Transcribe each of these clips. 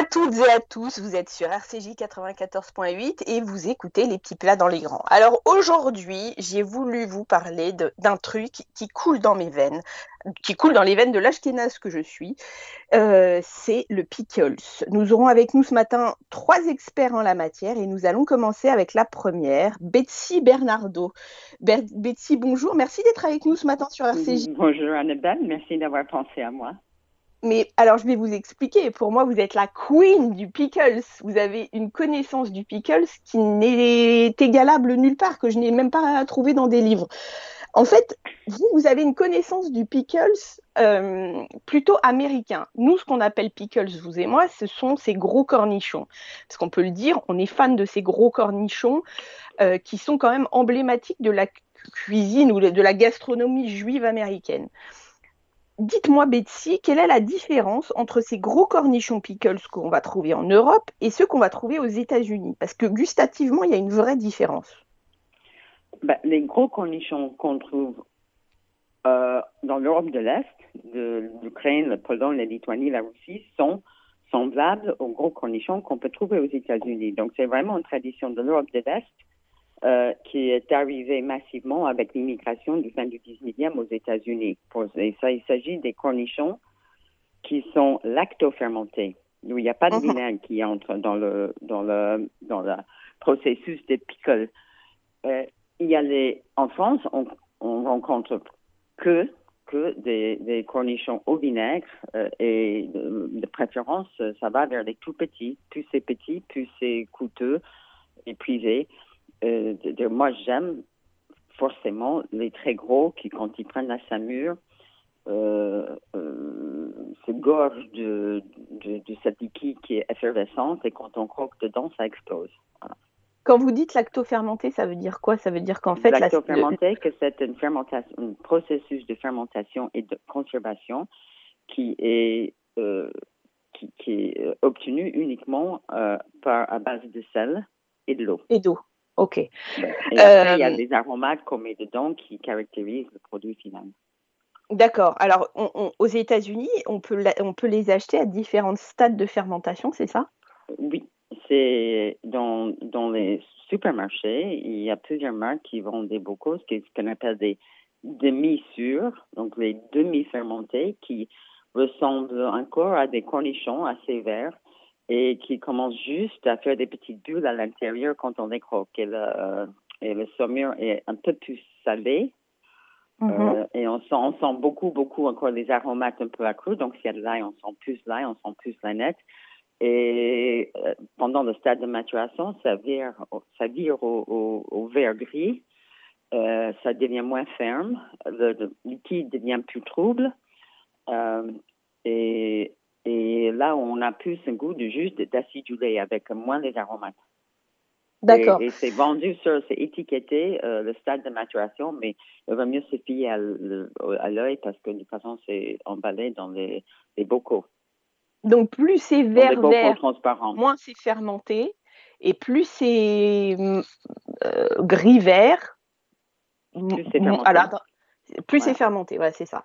à toutes et à tous, vous êtes sur RCJ 94.8 et vous écoutez les petits plats dans les grands. Alors aujourd'hui, j'ai voulu vous parler d'un truc qui coule dans mes veines, qui coule dans les veines de l'ashkénaze que je suis, euh, c'est le pickles. Nous aurons avec nous ce matin trois experts en la matière et nous allons commencer avec la première, Betsy Bernardo. Betsy, bonjour, merci d'être avec nous ce matin sur RCJ. Bonjour Annabelle, merci d'avoir pensé à moi. Mais alors, je vais vous expliquer. Pour moi, vous êtes la queen du pickles. Vous avez une connaissance du pickles qui n'est égalable nulle part, que je n'ai même pas trouvé dans des livres. En fait, vous, vous avez une connaissance du pickles euh, plutôt américain. Nous, ce qu'on appelle pickles, vous et moi, ce sont ces gros cornichons. Parce qu'on peut le dire, on est fan de ces gros cornichons euh, qui sont quand même emblématiques de la cuisine ou de la gastronomie juive américaine. Dites-moi, Betsy, quelle est la différence entre ces gros cornichons pickles qu'on va trouver en Europe et ceux qu'on va trouver aux États-Unis? Parce que gustativement, il y a une vraie différence. Ben, les gros cornichons qu'on trouve euh, dans l'Europe de l'Est, l'Ukraine, la Pologne, la Lituanie, la Russie, sont semblables aux gros cornichons qu'on peut trouver aux États-Unis. Donc, c'est vraiment une tradition de l'Europe de l'Est euh, qui est arrivé massivement avec l'immigration du fin du 19e aux États-Unis. Et ça, il s'agit des cornichons qui sont lactofermentés, où il n'y a pas de vinaigre qui entre dans le, dans le, dans le processus de pickle. Euh, il y a les, en France, on, on rencontre que que des, des, cornichons au vinaigre euh, et de, de, préférence, ça va vers les tout petits. Plus c'est petit, plus c'est coûteux et privé. Euh, de, moi, j'aime forcément les très gros qui, quand ils prennent la samure, euh, euh, se gorgent de, de, cette liquide qui est effervescente et quand on croque dedans, ça explose. Quand vous dites lactofermenté, ça veut dire quoi? Ça veut dire qu'en fait... Lactofermenté, que c'est une fermentation, un processus de fermentation et de conservation qui est, euh, qui, qui, est obtenu uniquement par, à base de sel et de l'eau. Et d'eau. OK. Et après, il y a euh, des aromates qu'on met dedans qui caractérisent le produit final. D'accord. Alors, aux États-Unis, on peut, on peut les acheter à différents stades de fermentation, c'est ça? Oui. C'est dans, dans les supermarchés, il y a plusieurs marques qui vendent des bocaux, ce qu'on appelle des demi-sûrs, donc les demi-fermentés, qui ressemblent encore à des cornichons assez verts et qui commence juste à faire des petites bulles à l'intérieur quand on les croque. Et le, euh, et le saumure est un peu plus salé. Mm-hmm. Euh, et on sent, on sent beaucoup, beaucoup encore les aromates un peu accrus. Donc, s'il y a de l'ail, on sent plus l'ail, on sent plus la nette. Et euh, pendant le stade de maturation, ça vire, ça vire au, au, au vert gris. Euh, ça devient moins ferme. Le, le, liquide devient plus trouble. et et là, on a plus un goût de juste d'acidulé avec moins les aromates. D'accord. Et, c'est vendu sur, c'est étiqueté euh, le stade de maturation, mais il va mieux se fier à l'œil parce que de toute façon, c'est emballé dans les, les bocaux. Donc, plus c'est vert, vert, moins c'est fermenté, et plus c'est euh, gris vert. Plus c'est fermenté. C'est ouais, c'est ça.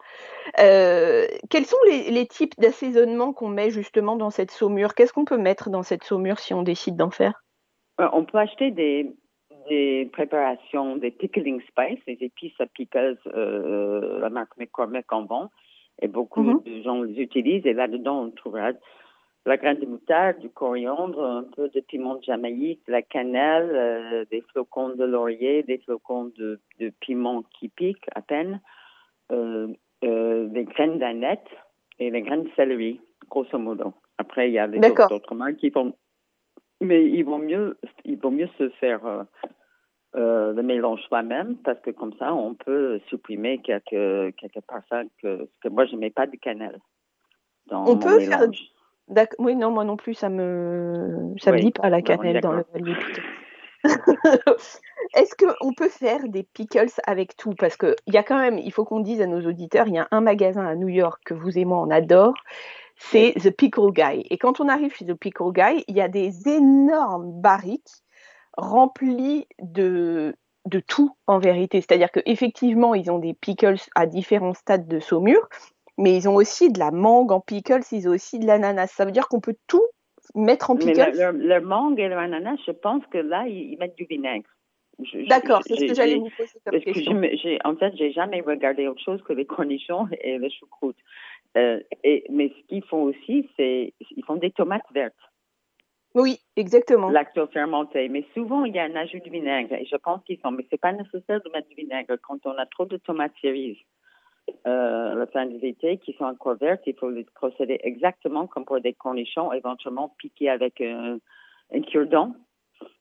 Euh, quels sont les, types d'assaisonnement qu'on met justement dans cette saumure? Qu'est-ce qu'on peut mettre dans cette saumure si on décide d'en faire? Euh, On peut acheter des, des, préparations, des pickling spices, des épices à pickles, euh, la marque McCormick en vend, et beaucoup mm-hmm. de gens les utilisent. Et là-dedans, on trouvera la graine de moutarde, du coriandre, un peu de piment de Jamaïque, de la cannelle, euh, des flocons de laurier, des flocons de, de piment qui piquent à peine, euh, euh, des graines d'aneth et des graines de céleri, grosso modo. Après, il y a les autres marques qui vont... Mais il vaut mieux, il vaut mieux se faire le mélange soi-même parce que comme ça, on peut supprimer quelques, quelques parfums que, que moi, je ne mets pas de cannelle. Dans on peut mélange. faire oui, non, moi non plus, ça me, ça me dit pas la cannelle dans le Est-ce qu'on peut faire des pickles avec tout? Parce qu'il y a quand même, il faut qu'on dise à nos auditeurs, il y a un magasin à New York que vous et moi on adore, c'est The Pickle Guy. Et quand on arrive chez The Pickle Guy, il y a des énormes barriques remplies de, de tout en vérité. C'est-à-dire qu'effectivement, ils ont des pickles à différents stades de saumure, mais ils ont aussi de la mangue en pickles, ils ont aussi de l'ananas. Ça veut dire qu'on peut tout mettre en pickles? Mais le, mangue et le ananas, je pense que là, ils, mettent du vinaigre. D'accord, c'est ce que j'allais vous poser comme question. Que en fait, j'ai jamais regardé autre chose que les cornichons et le choucroute. Euh, et, mais ce qu'ils font aussi, c'est ils font des tomates vertes. Oui, exactement. Lacto-fermenté. Mais souvent, il y a un ajout de vinaigre. Et je pense qu'ils sont. Mais c'est pas nécessaire de mettre du vinaigre. Quand on a trop de tomates cerises euh, la fin de l'été qui sont encore vertes, il faut procéder exactement comme pour des cornichons, éventuellement piquer avec un, un cure-dent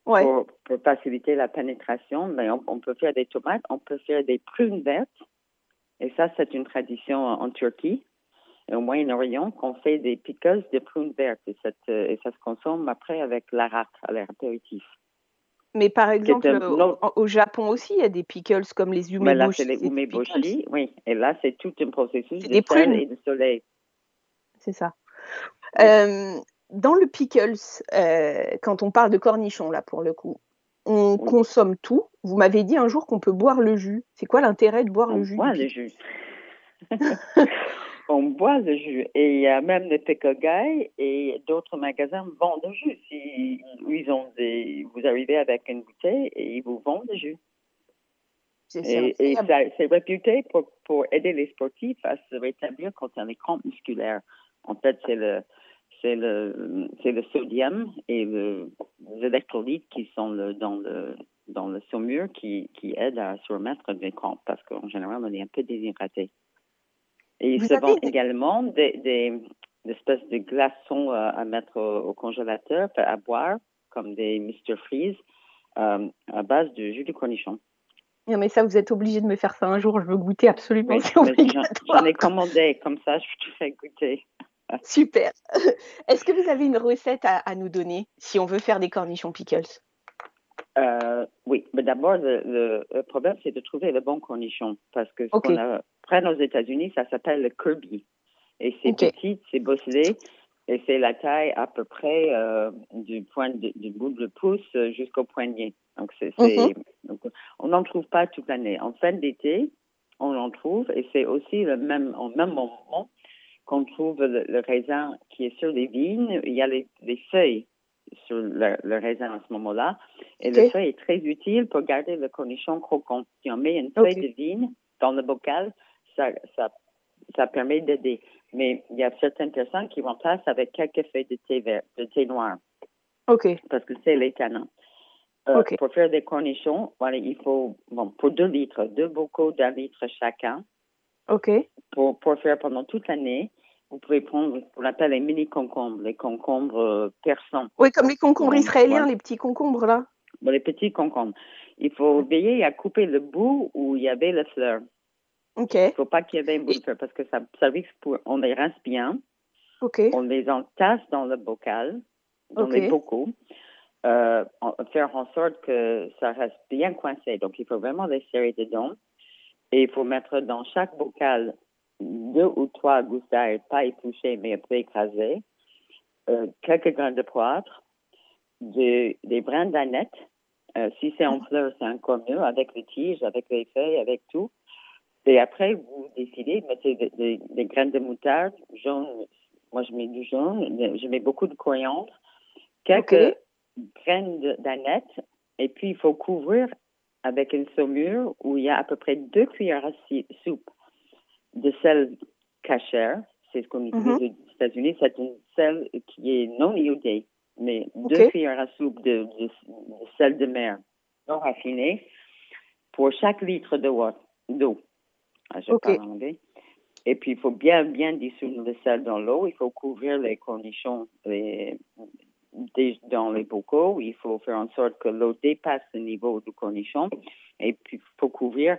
pour, faciliter la pénétration. Mais on, peut faire des tomates, on peut faire des prunes vertes. Et ça, c'est une tradition en Turquie au Moyen-Orient qu'on fait des pickles de prunes vertes et, cette, euh, et ça se consomme après avec l'arak à l'apéritif. Mais par exemple, au, Japon aussi, il y a des pickles comme les umeboshi. Mais là, c'est les umeboshi, oui. Et là, c'est tout un processus de prunes. et de soleil. C'est ça. Euh, dans le pickles, euh, quand on parle de cornichons, là, pour le coup, on consomme tout. Vous m'avez dit un jour qu'on peut boire le jus. C'est quoi l'intérêt de boire le jus On boit le jus. on boit le jus. Et il y a même des Pekogai et d'autres magasins vendent le jus. Si, ils ont des, vous arrivez avec une bouteille et ils vous vendent le jus. Et, et c'est réputé pour, pour, aider les sportifs à se rétablir contre les crampes musculaires. En fait, c'est le, c'est le, c'est le sodium et le, les électrolytes qui sont le, dans le, dans le saumure qui, qui aident à se remettre des crampes parce qu'en général, on est un peu déshydraté. Et ils se vendent également des, des, espèces de glaçons euh, à mettre au, congélateur, à boire, comme des Mr. Freeze, euh, à base de jus de cornichon. Non, mais ça, vous êtes obligé de me faire ça un jour. Je veux goûter absolument. J'en ai commandé, comme ça, je te fais goûter. Super. Est-ce que vous avez une recette à, à, nous donner si on veut faire des cornichons pickles? Euh, oui, mais d'abord, le, problème, c'est de trouver le bon cornichon. Parce que ce qu'on apprend aux États-Unis, ça s'appelle le Kirby. Et c'est petit, c'est bosselé, et c'est la taille à peu près euh, du, point du bout de pouce jusqu'au poignet. Donc, c'est, mhm. on n'en trouve pas toute l'année. En fin d'été, on en trouve, et c'est aussi le même, au même moment qu'on trouve le, raisin qui est sur les vignes. Il y a les, les feuilles sur le, raisin à ce moment-là. Et le feuille est très utile pour garder le cornichon croquant. Si on met une feuille de vigne dans le bocal, ça, ça, ça permet d'aider. Mais il y a certaines personnes qui remplacent avec quelques feuilles de thé vert, de thé noir. OK. Parce que c'est les canons. Euh, pour faire des cornichons, voilà, il faut, bon, pour deux litres, deux bocaux d'un litre chacun. OK. Pour, pour faire pendant toute l'année. Vous pouvez prendre ce qu'on appelle les mini concombres, les concombres euh, persans. Oui, comme les concombres israéliens, les petits concombres là. Les petits concombres. Il faut veiller à couper le bout où il y avait la fleur. OK. Il ne faut pas qu'il y ait un bout de fleur parce que ça, ça risque pour. On les rince bien. OK. On les entasse dans le bocal, dans les bocaux. Euh, faire en sorte que ça reste bien coincé. Donc, il faut vraiment les serrer dedans. Et il faut mettre dans chaque bocal deux ou trois goussailles pas épluchées mais un peu écrasées, euh, quelques grains de poivre, des brins d'aneth. Euh, si c'est en fleurs, c'est encore mieux, avec les tiges, avec les feuilles, avec tout. Et après, vous décidez de mettre des, graines de moutarde jaune. Moi, je mets du jaune. Je mets beaucoup de coriandre. Quelques graines d'aneth. Et puis, il faut couvrir avec une saumure où il y a à peu près deux cuillères à soupe de sel cachère, c'est ce qu'on utilise mm-hmm. aux États-Unis, c'est une sel qui est non iodé, mais deux cuillères à soupe de, sel de mer non raffiné pour chaque litre d'eau. Ah, Et puis, il faut bien, bien dissoudre le sel dans l'eau. Il faut couvrir les cornichons dans les bocaux. Il faut faire en sorte que l'eau dépasse le niveau du cornichon. Et puis, il faut couvrir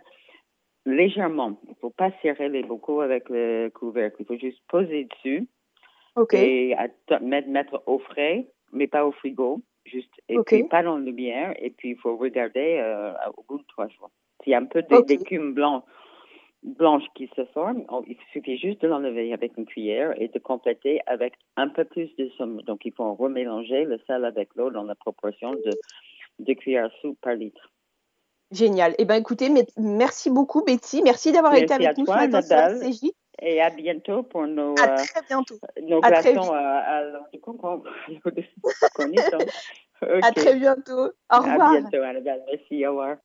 légèrement. Il ne faut pas serrer les bocaux avec le couvercle. Il faut juste poser dessus. Et mettre, mettre au frais, mais pas au frigo. Juste, et puis pas dans la lumière. Et puis, il faut regarder euh, au bout de trois jours. S'il y a un peu d'écume blanche, blanche qui se forme, il suffit juste de l'enlever avec une cuillère et de compléter avec un peu plus de somme. Donc, il faut remélanger le sel avec l'eau dans la proportion de deux cuillères soupe par litre. Génial. Eh bien, écoutez, merci beaucoup, Betty. Merci d'avoir été avec nous ce matin Et à bientôt pour nos, à très bientôt. nos à glaçons à, à du concombre. okay. À très bientôt. Au revoir. À bientôt, Annabelle. Merci. Au revoir.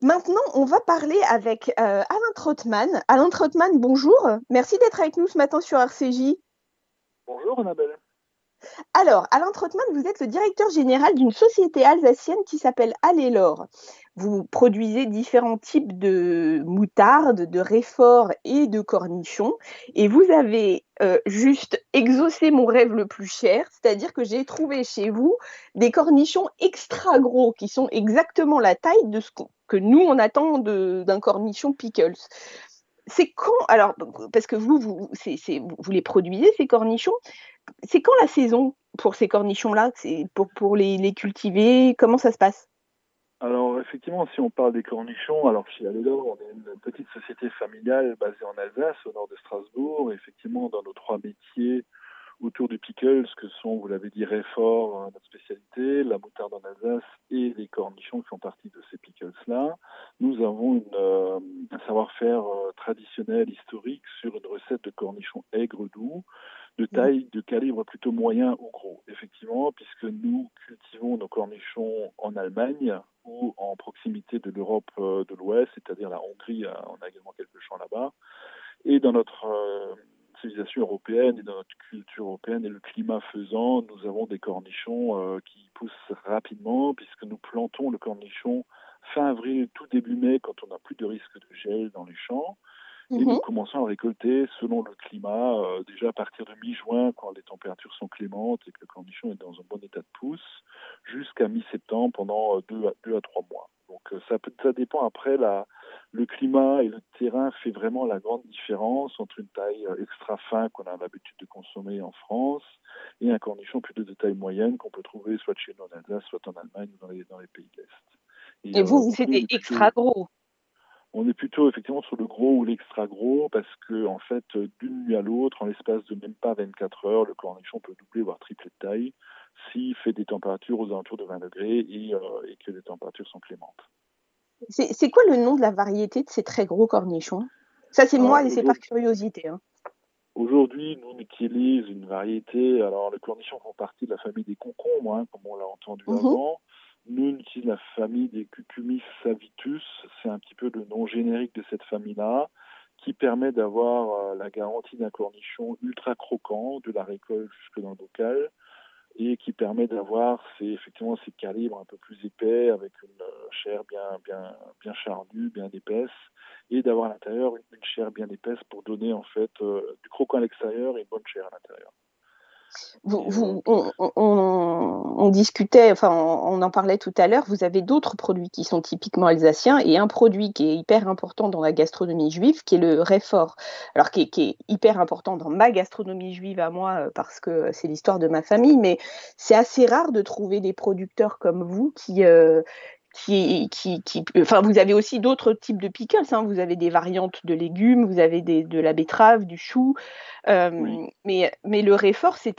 Maintenant, on va parler avec euh, Alain Trottmann. Alain Trottmann, bonjour. Merci d'être avec nous ce matin sur RCJ. Bonjour, Annabelle. Alors, Alain Trottmann, vous êtes le directeur général d'une société alsacienne qui s'appelle Allélor. Vous produisez différents types de moutarde, de réfort et de cornichons. Et vous avez euh, juste exaucé mon rêve le plus cher, c'est-à-dire que j'ai trouvé chez vous des cornichons extra gros qui sont exactement la taille de ce que nous, on attend d'un cornichon pickles c'est quand alors parce que vous vous, vous les produisez ces cornichons? C'est quand la saison pour ces cornichons-là? Pour, les, cultiver? Comment ça se passe? Alors, effectivement, si on parle des cornichons, alors chez Alélor, on est une petite société familiale basée en Alsace, au nord de Strasbourg. effectivement, dans nos trois métiers autour du pickles, que sont, vous l'avez dit, Réfort, hein, notre spécialité, la moutarde en Alsace et les cornichons qui font partie de ces pickles-là, nous avons une, euh, un savoir-faire euh, traditionnel, historique, sur une recette de cornichons aigres doux de taille, de calibre plutôt moyen ou gros, effectivement, puisque nous cultivons nos cornichons en Allemagne ou en proximité de l'Europe euh, de l'Ouest, c'est-à-dire la Hongrie, on a également quelques champs là-bas. Et dans notre euh, civilisation européenne et dans notre culture européenne et le climat faisant, nous avons des cornichons qui poussent rapidement, puisque nous plantons le cornichon fin avril, tout début mai, quand on n'a plus de risque de gel dans les champs. Et nous mhm. commençons à récolter selon le climat, euh, déjà à partir de mi-juin, quand les températures sont clémentes et que le cornichon est dans un bon état de pousse, jusqu'à mi-septembre pendant euh, deux, à, deux à trois mois. Donc euh, ça, peut, ça dépend après, la, le climat et le terrain fait vraiment la grande différence entre une taille extra fin qu'on a l'habitude de consommer en France et un cornichon plutôt de taille moyenne qu'on peut trouver soit chez nous en Alsace, soit en Allemagne ou dans les, dans les pays de l'Est. Et, et vous, c'était extra gros on est plutôt effectivement sur le gros ou l'extra gros parce que en fait d'une nuit à l'autre, en l'espace de même pas 24 heures, le cornichon peut doubler voire tripler de taille s'il fait des températures aux alentours de 20 degrés et, euh, que les températures sont clémentes. C'est quoi le nom de la variété de ces très gros cornichons? Ça c'est moi et c'est par curiosité. Hein. Aujourd'hui, nous on utilise une variété. Alors, les cornichons font partie de la famille des concombres, hein, comme on l'a entendu mhm. avant. Nous, on utilise la famille des Cucumis savitus. C'est un petit peu le nom générique de cette famille-là, qui permet d'avoir euh, la garantie d'un cornichon ultra croquant, de la récolte jusque dans le bocal, et qui permet d'avoir effectivement ces calibres un peu plus épais, avec une euh, chair bien, bien, bien charnue, bien épaisse, et d'avoir à l'intérieur une, chair bien épaisse pour donner en fait euh, du croquant à l'extérieur et une bonne chair à l'intérieur. Vous, on, discutait, enfin, on, en parlait tout à l'heure. Vous avez d'autres produits qui sont typiquement alsaciens et un produit qui est hyper important dans la gastronomie juive, qui est le réfort. Alors, qui est, hyper important dans ma gastronomie juive à moi, euh, parce que c'est l'histoire de ma famille, mais c'est assez rare de trouver des producteurs comme vous qui, euh, qui, qui, qui, enfin, vous avez aussi d'autres types de pickles. Hein. Vous avez des variantes de légumes, vous avez des, de la betterave, du chou. Euh, mais, mais le réfort, c'est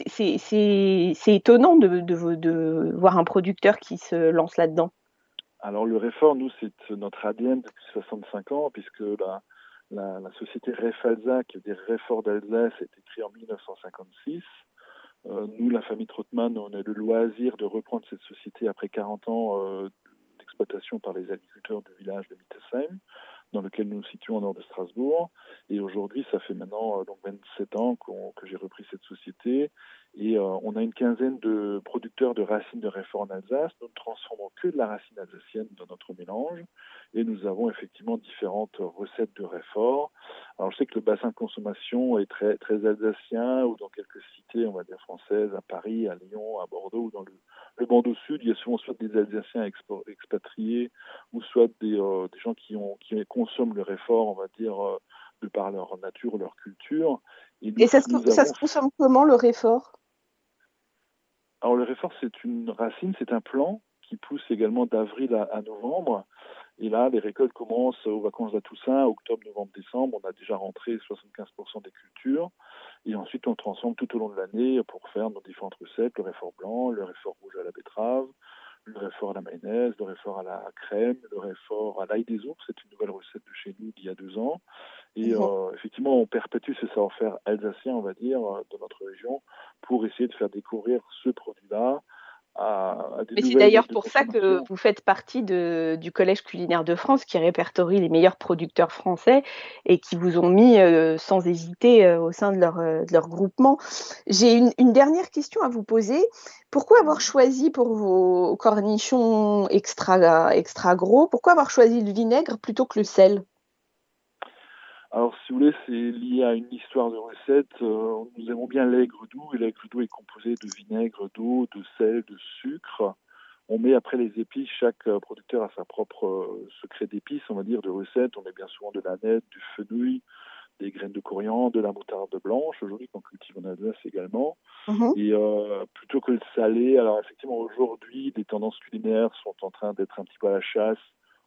étonnant de, de, de, voir un producteur qui se lance là-dedans. Alors, le réfort, nous, c'est notre ADN depuis 65 ans, puisque la, la, la société Refalza, qui est des réforts d'Alsace, est écrit en 1956. Euh, nous, la famille Trottmann, on a le loisir de reprendre cette société après 40 ans euh, par les agriculteurs du village de Mittesheim, dans lequel nous nous situons au nord de Strasbourg. Et aujourd'hui, ça fait maintenant euh, donc 27 ans que j'ai repris cette société. Et euh, on a une quinzaine de producteurs de racines de réfort en Alsace. Nous ne transformons que de la racine alsacienne dans notre mélange. Et nous avons effectivement différentes recettes de réfort. Alors je sais que le bassin de consommation est très, très alsacien, ou dans quelques cités, on va dire françaises, à Paris, à Lyon, à Bordeaux, ou dans le, le Bordeaux Sud, il y a souvent soit des Alsaciens expatriés, ou soit des, euh, des gens qui, ont, qui consomment le réfort, on va dire, euh, de par leur nature, leur culture. Et, ça, se, ça se consomme comment le réfort? Alors le réfort, c'est une racine, c'est un plant qui pousse également d'avril à, novembre. Et là, les récoltes commencent aux vacances de Toussaint, octobre, novembre, décembre. On a déjà rentré 75% des cultures. Et ensuite, on transforme tout au long de l'année pour faire nos différentes recettes, le réfort blanc, le réfort rouge à la betterave, le réfort à la mayonnaise, le réfort à la crème, le réfort à l'ail des ours. C'est une nouvelle recette de chez nous d'il y a deux ans. Et euh, effectivement, on perpétue ce savoir-faire alsacien, on va dire, de notre région, pour essayer de faire découvrir ce produit-là mais c'est d'ailleurs pour ça que vous faites partie du Collège culinaire de France qui répertorie les meilleurs producteurs français et qui vous ont mis euh, sans hésiter euh, au sein de leur, euh, de leur groupement. J'ai une, une, dernière question à vous poser. Pourquoi avoir choisi pour vos cornichons extra, extra gros, pourquoi avoir choisi le vinaigre plutôt que le sel? Alors, si vous voulez, c'est lié à une histoire de recette. Euh, nous aimons bien l'aigre doux, et l'aigre doux est composé de vinaigre, d'eau, de sel, de sucre. On met après les épices, chaque euh, producteur a sa propre euh, secret d'épices, on va dire, de recette. On met bien souvent de la nette, du fenouil, des graines de coriandre, de la moutarde blanche, aujourd'hui qu'on cultive en Alsace également. Mhm. Et plutôt que le salé, alors effectivement aujourd'hui, des tendances culinaires sont en train d'être un petit peu à la chasse,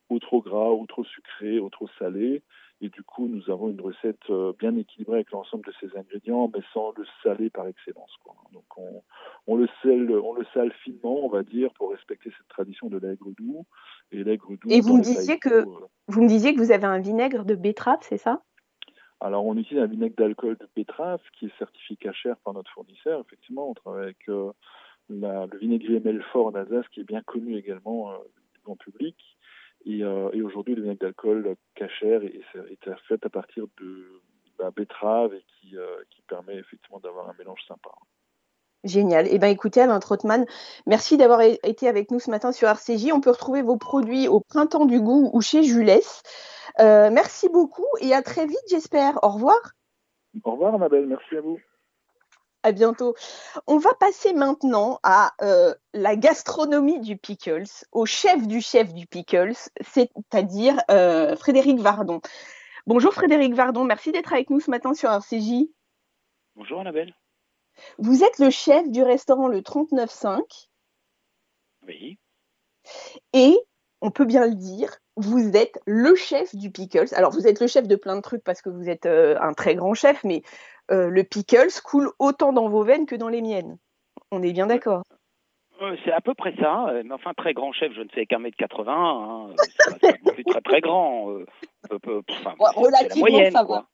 ou trop gras, ou trop sucré, ou trop salé. Et du coup, nous avons une recette euh, bien équilibrée avec l'ensemble de ces ingrédients, mais sans le saler par excellence. Quoi. Donc, on, on, le sale, on le sale finement, on va dire, pour respecter cette tradition de l'aigre doux. Et l'aigre doux. Et vous me disiez que euh, vous me disiez que vous avez un vinaigre de betterave, c'est ça? Alors, on utilise un vinaigre d'alcool de betterave qui est certifié cachère par notre fournisseur. Effectivement, on travaille avec euh, le vinaigrier Melfort en Alsace, qui est bien connu également du grand public. Euh, et, aujourd'hui, le vinaigre d'alcool cachère est, est, fait à partir de la betterave et qui, euh, qui permet effectivement d'avoir un mélange sympa. Génial. Eh bien, écoutez, Alain Trottmann, merci d'avoir été avec nous ce matin sur RCJ. On peut retrouver vos produits au Printemps du Goût ou chez Jules. Euh, merci beaucoup et à très vite, j'espère. Au revoir. Au revoir, Annabelle. Merci à vous. À bientôt. On va passer maintenant à euh, la gastronomie du pickles, au chef du chef du pickles, c'est-à-dire euh, Frédéric Vardon. Bonjour Frédéric Vardon, merci d'être avec nous ce matin sur RCJ. Bonjour Annabelle. Vous êtes le chef du restaurant Le 39.5. Oui. Et, on peut bien le dire, vous êtes le chef du pickles. Alors, vous êtes le chef de plein de trucs parce que vous êtes euh, un très grand chef, mais euh, le pickles coule autant dans vos veines que dans les miennes. On est bien d'accord. c'est à peu près ça. Euh, mais enfin, très grand chef, je ne fais qu'un mètre 80. Hein. C'est très très grand. Euh, relativement, ça va.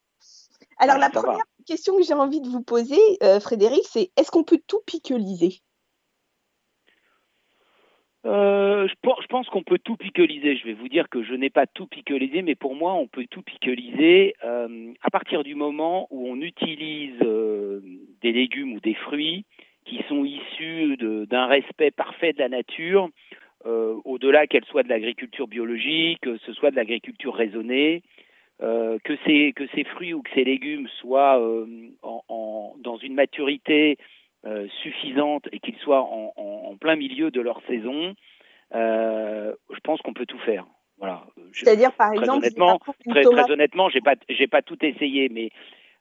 Alors, la première question que j'ai envie de vous poser, Frédéric, c'est est-ce qu'on peut tout pickleiser? Euh, je, pense qu'on peut tout pickleiser. Je vais vous dire que je n'ai pas tout pickleisé, mais pour moi, on peut tout pickleiser euh, à partir du moment où on utilise euh, des légumes ou des fruits qui sont issus d'un respect parfait de la nature, au-delà qu'elle soit de l'agriculture biologique, que ce soit de l'agriculture raisonnée, que, ces, que ces fruits ou que ces légumes soient en, dans une maturité suffisante et qu'ils soient en, en, plein milieu de leur saison, euh, je pense qu'on peut tout faire. Voilà. C'est-à-dire, par exemple, honnêtement, très, très, honnêtement, j'ai pas, j'ai pas tout essayé, mais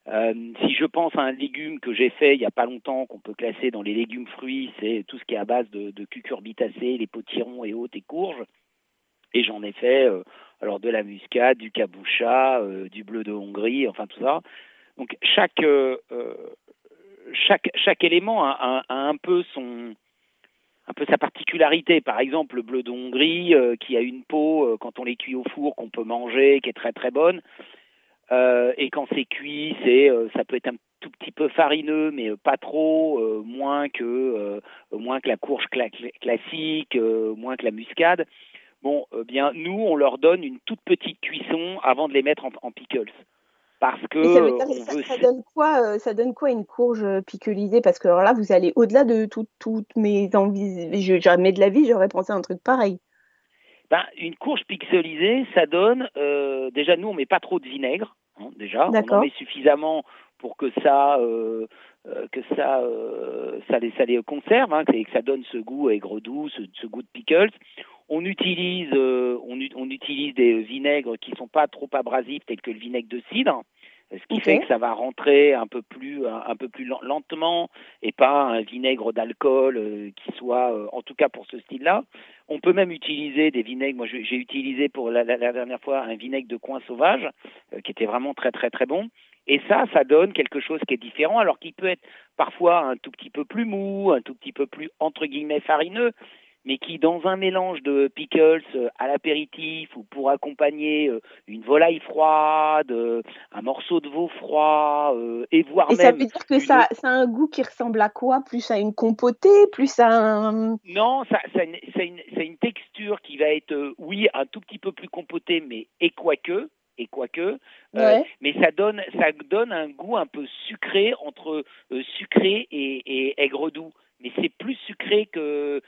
euh, si je pense à un légume que j'ai fait il y a pas longtemps, qu'on peut classer dans les légumes fruits, c'est tout ce qui est à base de, de cucurbitacées, les potirons et autres et courges. Et j'en ai fait euh, alors de la muscade, du cabocha, euh, du bleu de Hongrie, enfin tout ça. Donc chaque chaque, chaque élément a, un peu son un peu sa particularité. Par exemple, le bleu de Hongrie, euh, qui a une peau, euh, quand on les cuit au four, qu'on peut manger, qui est très très bonne. Euh, et quand c'est cuit, c'est ça peut être un tout petit peu farineux, mais pas trop, moins que moins que la courge classique, moins que la muscade. Bon, bien nous, on leur donne une toute petite cuisson avant de les mettre en pickles parce que ça, donne quoi euh, ça donne quoi une courge euh, piquelisée parce que alors là vous allez au-delà de toutes mes envies jamais de la vie j'aurais pensé à un truc pareil. Ben, une courge pixelisée ça donne euh, déjà nous on met pas trop de vinaigre hein, déjà. On en met suffisamment pour que ça que ça ça les ça les conserve hein, que ça donne ce goût aigre doux ce, ce goût de pickles. On utilise, on, on, utilise des vinaigres qui sont pas trop abrasifs, tels que le vinaigre de cidre, ce qui fait que ça va rentrer un peu plus un, peu plus lentement et pas un vinaigre d'alcool euh, qui soit euh, en tout cas pour ce style-là. On peut même utiliser des vinaigres. Moi, j'ai utilisé pour la, dernière fois un vinaigre de coin sauvage euh, qui était vraiment très très très bon. Et ça, ça donne quelque chose qui est différent, alors qu'il peut être parfois un tout petit peu plus mou, un tout petit peu plus entre guillemets farineux, mais qui dans un mélange de pickles euh, à l'apéritif ou pour accompagner euh, une volaille froide, euh, un morceau de veau froid et voire et même. ça veut dire que ça, ça, a un goût qui ressemble à quoi? Plus à une compotée Plus à un. Non, ça, ça, une, une, une, texture qui va être, oui, un tout petit peu plus compotée, mais et quoique et quoique, ouais. mais ça donne ça donne un goût un peu sucré entre sucré et, et aigre doux mais c'est plus sucré que,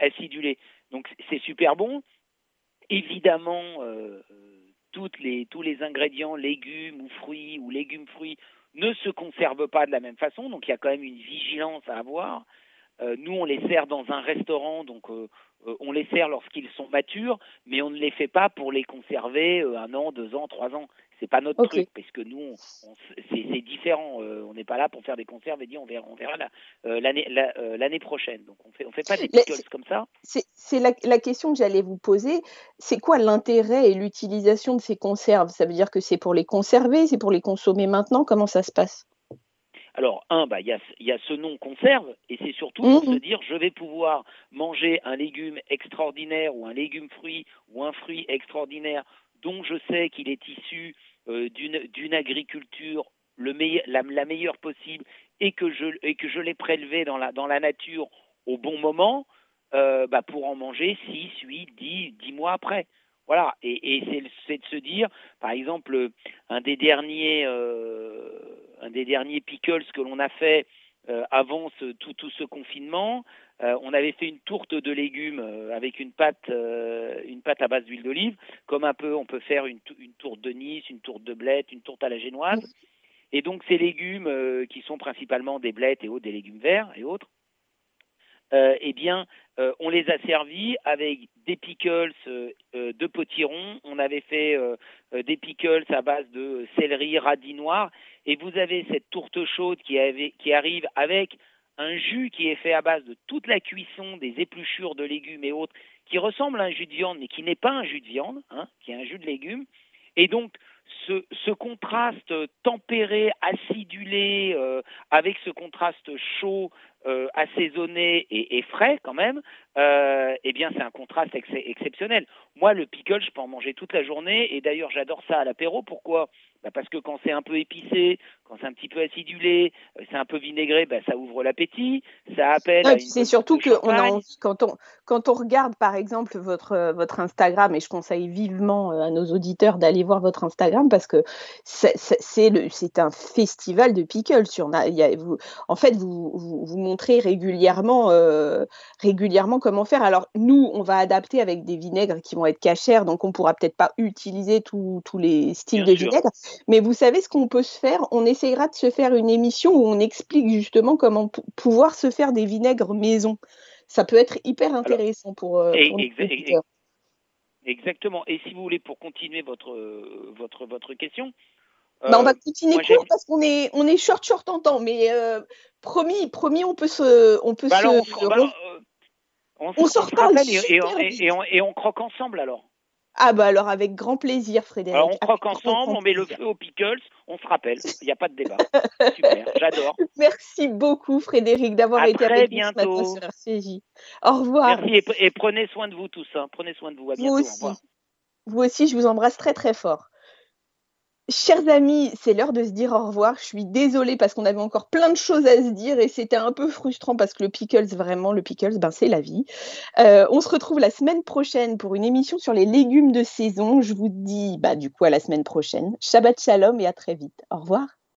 acidulé. Donc c'est super bon. Évidemment, euh, tous les ingrédients, légumes ou fruits ou légumes fruits, ne se conservent pas de la même façon. Donc il y a quand même une vigilance à avoir. Euh, nous, on les sert dans un restaurant, donc euh, on les sert lorsqu'ils sont matures, mais on ne les fait pas pour les conserver un an, deux ans, trois ans. C'est pas notre okay. truc parce que nous c'est différent. Euh, on n'est pas là pour faire des conserves et dire on verra on verra l'année la, l'année prochaine. Donc on fait on fait pas des pickles comme ça. c'est la, la, question que j'allais vous poser. C'est quoi l'intérêt et l'utilisation de ces conserves? Ça veut dire que c'est pour les conserver c'est pour les consommer maintenant? Comment ça se passe? Alors, un, bah, il y, a, y a ce nom conserve, et c'est surtout pour mmh. se dire, je vais pouvoir manger un légume extraordinaire ou un légume fruit ou un fruit extraordinaire dont je sais qu'il est issu euh, d'une agriculture le meille, la, la, meilleure possible et que je, et que je l'ai prélevé dans la, dans la nature au bon moment, euh, bah pour en manger 6, 8, 10, 10 mois après. Voilà, et, et c'est de se dire, par exemple, un des derniers, euh, un des derniers pickles que l'on a fait euh, avant tout, tout, ce confinement, euh, on avait fait une tourte de légumes euh, avec une pâte, une pâte à base d'huile d'olive, comme un peu on peut faire une, une, tourte de Nice, une tourte de blettes, une tourte à la génoise. Et donc ces légumes qui sont principalement des blettes et autres, des légumes verts et autres, eh bien, on les a servis avec des pickles de potiron. On avait fait des pickles à base de céleri, radis noir. Et vous avez cette tourte chaude qui, arrive avec un jus qui est fait à base de toute la cuisson des épluchures de légumes et autres, qui ressemble à un jus de viande, mais qui n'est pas un jus de viande, hein, qui est un jus de légumes. Et donc, ce, contraste tempéré, acidulé, euh, avec ce contraste chaud, euh, assaisonné et, frais quand même, euh, eh bien c'est un contraste ex exceptionnel. Moi, le pickle, je peux en manger toute la journée, et d'ailleurs j'adore ça à l'apéro. Pourquoi? Bah Parce que quand c'est un peu épicé, quand c'est un petit peu acidulé, c'est un peu vinaigré, bah, ça ouvre l'appétit, ça appelle. Ouais, c'est surtout que on a, quand on quand on regarde par exemple votre votre Instagram, et je conseille vivement à nos auditeurs d'aller voir votre Instagram parce que c'est un festival de pickles. Sur, il y a, vous, en fait, vous, vous, vous montrez régulièrement euh, régulièrement comment faire. Alors nous, on va adapter avec des vinaigres qui vont être cachères, donc on pourra peut-être pas utiliser tous les styles Bien de sûr. vinaigre. Mais vous savez ce qu'on peut se faire? On essayera de se faire une émission où on explique justement comment pouvoir se faire des vinaigres maison. Ça peut être hyper intéressant Alors, pour, euh, et, pour et, Exactement. Et si vous voulez, pour continuer votre, votre, votre question. Bah, on va continuer moi, court parce qu'on est, on est short, short en temps, mais euh, promis, promis, on peut se. On, peut bah se, alors, on, bah alors, euh, on, on, se reparle et, et, on, et, on, et on croque ensemble alors. Ah bah alors avec grand plaisir Frédéric. Alors on croque ensemble, on met le feu aux pickles, on se rappelle, il n'y a pas de débat. Super, j'adore. Merci beaucoup Frédéric d'avoir été très avec bientôt. nous ce matin sur RCJ. Au revoir. Merci et, et, prenez soin de vous tous, hein. prenez soin de vous, à bientôt. Vous aussi. Vous aussi, je vous embrasse très très fort. Chers amis, c'est l'heure de se dire au revoir. Je suis désolée parce qu'on avait encore plein de choses à se dire et c'était un peu frustrant parce que le pickles, vraiment, le pickles, ben, c'est la vie. Euh, on se retrouve la semaine prochaine pour une émission sur les légumes de saison. Je vous dis, bah, du coup, à la semaine prochaine. Shabbat shalom et à très vite. Au revoir.